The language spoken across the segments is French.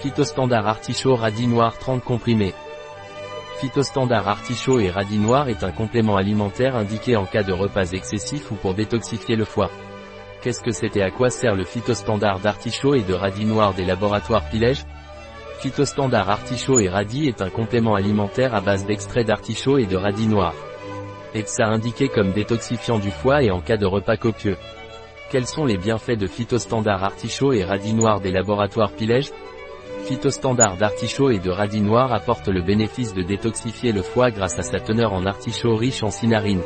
Phytostandard artichaut radis noir 30 comprimés. Phytostandard artichaut et radis noir est un complément alimentaire indiqué en cas de repas excessifs ou pour détoxifier le foie. Qu'est-ce que c'est et à quoi sert le phytostandard d'artichaut et de radis noir des laboratoires Pilège? Phytostandard artichaut et radis est un complément alimentaire à base d'extrait d'artichaut et de radis noir. ça indiqué comme détoxifiant du foie et en cas de repas copieux. Quels sont les bienfaits de phytostandard artichaut et radis noir des laboratoires Pilège? Phytostandard d'artichaut et de radis noir apporte le bénéfice de détoxifier le foie grâce à sa teneur en artichaut riche en cinarine.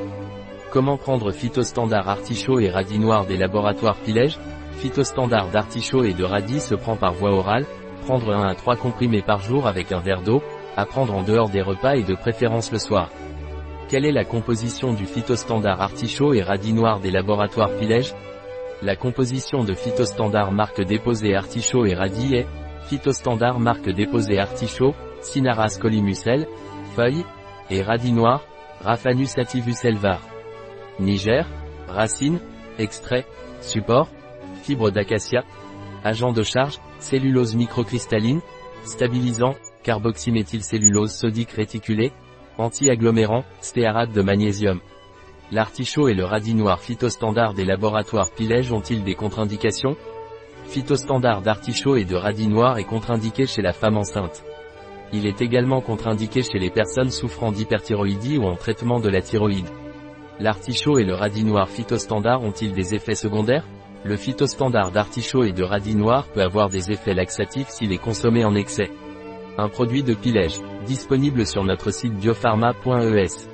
Comment prendre phytostandard artichaut et radis noir des laboratoires Pilège? Phytostandard d'artichaut et de radis se prend par voie orale, prendre 1 à 3 comprimés par jour avec un verre d'eau, à prendre en dehors des repas et de préférence le soir. Quelle est la composition du phytostandard artichaut et radis noir des laboratoires Pilège? La composition de phytostandard marque déposée artichaut et radis est Phytostandard marque déposée artichaut, Cinaras colimucel, feuilles, et radis noir, Raphanus sativus elvar. Niger, racines, extrait, support, fibre d'acacia, agent de charge, cellulose microcristalline, stabilisant, carboxyméthylcellulose sodique réticulée, anti-agglomérant, stéarate de magnésium. L'artichaut et le radis noir phytostandard des laboratoires Pilège ont-ils des contre-indications? Phytostandard d'artichaut et de radis noir est contre-indiqué chez la femme enceinte. Il est également contre-indiqué chez les personnes souffrant d'hyperthyroïdie ou en traitement de la thyroïde. L'artichaut et le radis noir phytostandard ont-ils des effets secondaires? Le phytostandard d'artichaut et de radis noir peut avoir des effets laxatifs s'il est consommé en excès. Un produit de Pilège, disponible sur notre site biopharma.es.